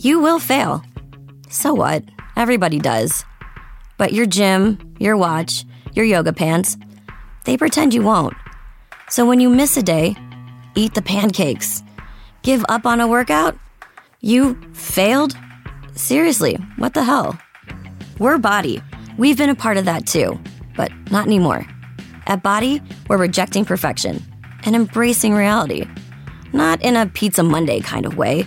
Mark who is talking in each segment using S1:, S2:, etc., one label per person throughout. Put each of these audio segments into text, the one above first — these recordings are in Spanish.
S1: You will fail. So what? Everybody does. But your gym, your watch, your yoga pants, they pretend you won't. So when you miss a day, eat the pancakes. Give up on a workout? You failed? Seriously, what the hell? We're Body. We've been a part of that too, but not anymore. At Body, we're rejecting perfection and embracing reality. Not in a Pizza Monday kind of way,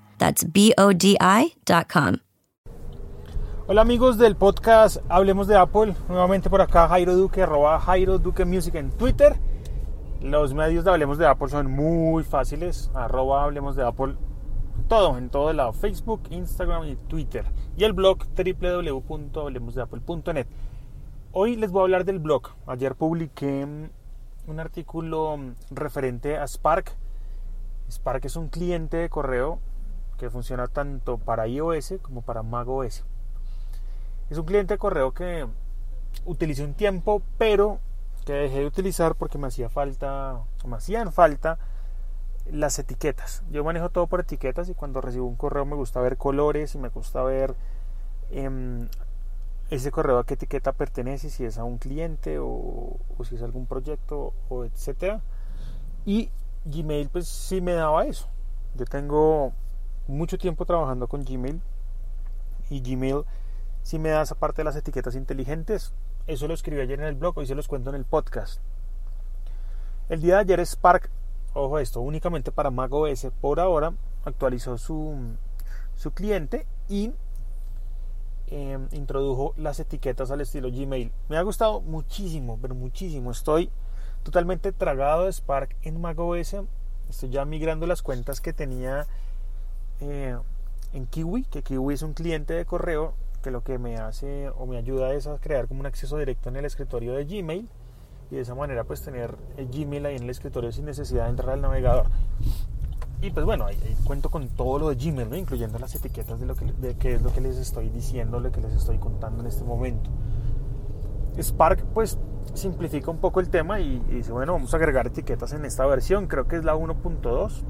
S1: That's B O D I.com.
S2: Hola amigos del podcast Hablemos de Apple. Nuevamente por acá Jairo Duque, arroba Jairo Duque Music en Twitter. Los medios de Hablemos de Apple son muy fáciles. Arroba Hablemos de Apple. Todo, en todo el lado. Facebook, Instagram y Twitter. Y el blog www.hablemosdeapple.net. Hoy les voy a hablar del blog. Ayer publiqué un artículo referente a Spark. Spark es un cliente de correo que funciona tanto para iOS como para macOS. Es un cliente de correo que utilicé un tiempo, pero que dejé de utilizar porque me hacía falta, me hacían falta las etiquetas. Yo manejo todo por etiquetas y cuando recibo un correo me gusta ver colores y me gusta ver eh, ese correo a qué etiqueta pertenece, si es a un cliente o si es algún proyecto o etcétera. Y Gmail pues sí me daba eso. Yo tengo mucho tiempo trabajando con Gmail y Gmail sí me da esa parte de las etiquetas inteligentes. Eso lo escribí ayer en el blog, hoy se los cuento en el podcast. El día de ayer Spark, ojo esto, únicamente para macOS por ahora, actualizó su, su cliente y eh, introdujo las etiquetas al estilo Gmail. Me ha gustado muchísimo, pero muchísimo. Estoy totalmente tragado de Spark en macOS. Estoy ya migrando las cuentas que tenía eh, en Kiwi, que Kiwi es un cliente de correo que lo que me hace o me ayuda es a crear como un acceso directo en el escritorio de Gmail y de esa manera pues tener el Gmail ahí en el escritorio sin necesidad de entrar al navegador. Y pues bueno, ahí, cuento con todo lo de Gmail, ¿no? incluyendo las etiquetas de lo que de qué es lo que les estoy diciendo, lo que les estoy contando en este momento. Spark pues simplifica un poco el tema y dice, bueno, vamos a agregar etiquetas en esta versión, creo que es la 1.2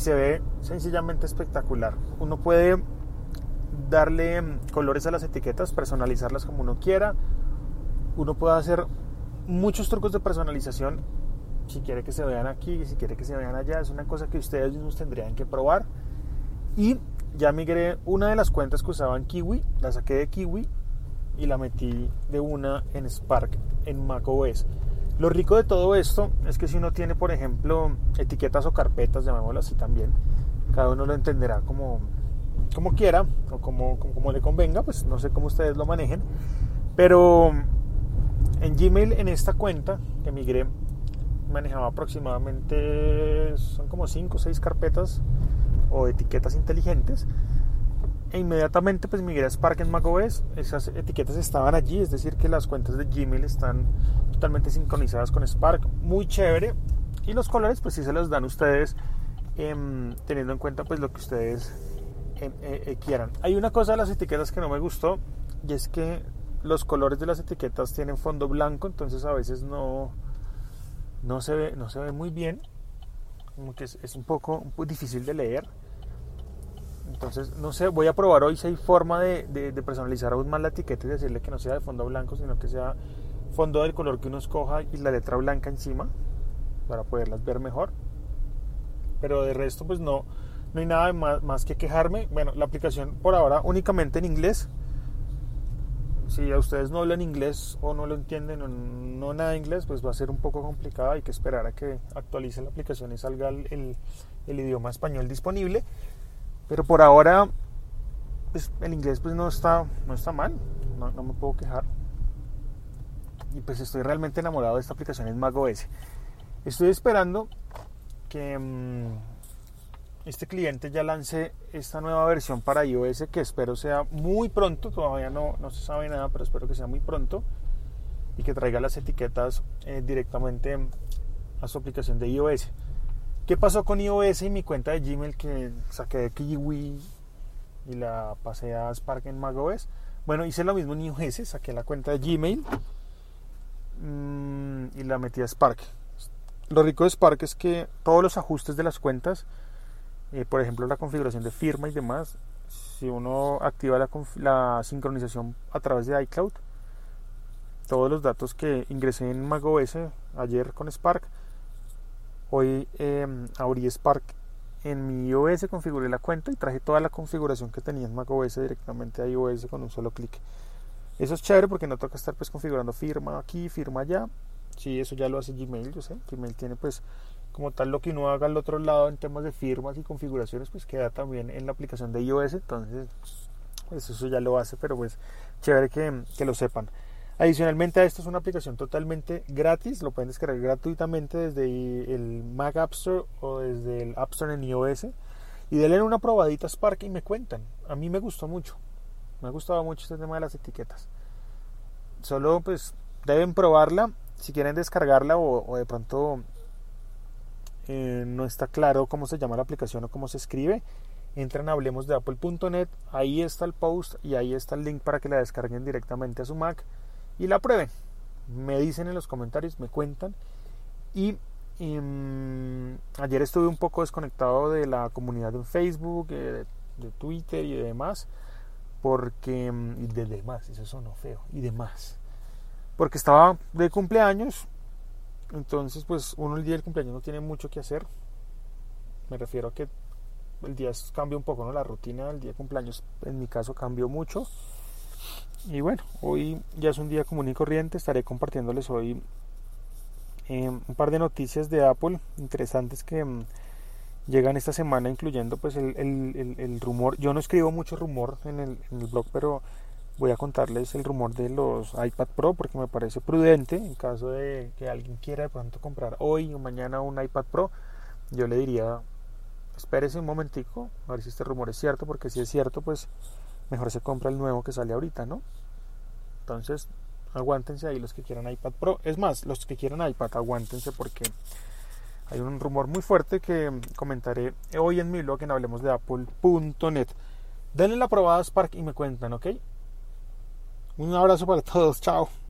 S2: se ve sencillamente espectacular. Uno puede darle mm, colores a las etiquetas, personalizarlas como uno quiera. Uno puede hacer muchos trucos de personalización si quiere que se vean aquí, si quiere que se vean allá. Es una cosa que ustedes mismos tendrían que probar. Y ya migré una de las cuentas que usaba en Kiwi, la saqué de Kiwi y la metí de una en Spark en macOS. Lo rico de todo esto es que si uno tiene, por ejemplo, etiquetas o carpetas, llamémoslo así también, cada uno lo entenderá como, como quiera o como, como, como, le convenga, pues no sé cómo ustedes lo manejen, pero en Gmail en esta cuenta que migré manejaba aproximadamente, son como 5 o 6 carpetas o etiquetas inteligentes e inmediatamente pues migré a Spark en macOS, esas etiquetas estaban allí, es decir que las cuentas de Gmail están totalmente sincronizadas con Spark, muy chévere y los colores pues sí se los dan ustedes eh, teniendo en cuenta pues lo que ustedes eh, eh, quieran. Hay una cosa de las etiquetas que no me gustó y es que los colores de las etiquetas tienen fondo blanco, entonces a veces no, no, se, ve, no se ve muy bien, como que es, es un poco un poco difícil de leer. Entonces, no sé, voy a probar hoy si hay forma de, personalizar aún más la etiqueta y decirle que no sea de fondo blanco, sino que sea fondo del color que uno escoja y la letra blanca encima para poderlas ver mejor. Pero de resto, pues no, no hay nada más, más que quejarme. Bueno, la aplicación por ahora únicamente en inglés. Si a ustedes no hablan inglés o no lo entienden o no nada de inglés, pues va a ser un poco complicado. Hay que esperar a que actualice la aplicación y salga el, el idioma español disponible. Pero por ahora, pues el inglés pues no está, no está mal, no, me puedo quejar. Y pues estoy realmente enamorado de esta aplicación en macOS. Estoy esperando que mmm, este cliente ya lancé esta nueva versión para iOS que espero sea muy pronto, todavía no, no se sabe nada, pero espero que sea muy pronto y que traiga las etiquetas eh, directamente a su aplicación de iOS. ¿Qué pasó con iOS y mi cuenta de Gmail que saqué de Kiwi y la pasé a Spark en macOS? Bueno, hice lo mismo en iOS, saqué la cuenta de Gmail mmm, y la metí a Spark. Lo rico de Spark es que todos los ajustes de las cuentas, eh, por ejemplo la configuración de firma y demás, si uno activa la, la sincronización a través de iCloud, todos los datos que ingresé en macOS ayer con Spark, hoy eh, abrí Spark en mi iOS, configuré la cuenta y traje toda la configuración que tenía en macOS directamente a iOS con un solo clic. Eso es chévere porque no toca estar pues configurando firma aquí, firma allá. Sí, eso ya lo hace Gmail, yo sé. Gmail tiene pues como tal lo que uno haga al otro lado en temas de firmas y configuraciones pues queda también en la aplicación de iOS. Entonces pues eso ya lo hace, pero pues chévere que, que lo sepan. Adicionalmente a esto es una aplicación totalmente gratis, lo pueden descargar gratuitamente desde el Mac App Store o desde el App Store en iOS y denle una probadita a Spark y me cuentan. A mí me gustó mucho, me ha gustado mucho este tema de las etiquetas. Solo pues deben probarla si quieren descargarla o, de pronto eh, no está claro cómo se llama la aplicación o cómo se escribe. Entran a hablemos de apple.net, ahí está el post y ahí está el link para que la descarguen directamente a su Mac y la prueben. Me dicen en los comentarios, me cuentan. Y em, ayer estuve un poco desconectado de la comunidad en Facebook, eh, de, Twitter y demás. Porque. Em, y de demás, eso sonó feo. Y demás. Porque estaba de cumpleaños. Entonces, pues uno el día del cumpleaños no tiene mucho que hacer. Me refiero a que el día cambia un poco, ¿no? La rutina del día de cumpleaños, en mi caso, cambió mucho. Y bueno, hoy ya es un día común y corriente, estaré compartiéndoles hoy eh, un par de noticias de Apple interesantes que mm, llegan esta semana, incluyendo pues el, rumor, yo no escribo mucho rumor en el, blog, pero voy a contarles el rumor de los iPad Pro porque me parece prudente en caso de que alguien quiera de pronto comprar hoy o mañana un iPad Pro, yo le diría espérese un momentico a ver si este rumor es cierto, porque si es cierto pues mejor se compra el nuevo que sale ahorita, ¿no? Entonces, aguántense ahí los que quieran iPad Pro. Es más, los que quieran iPad, aguántense porque hay un rumor muy fuerte que comentaré hoy en mi blog en hablemos de apple.net. Denle la probada Spark y me cuentan, ¿ok? Un abrazo para todos, chao.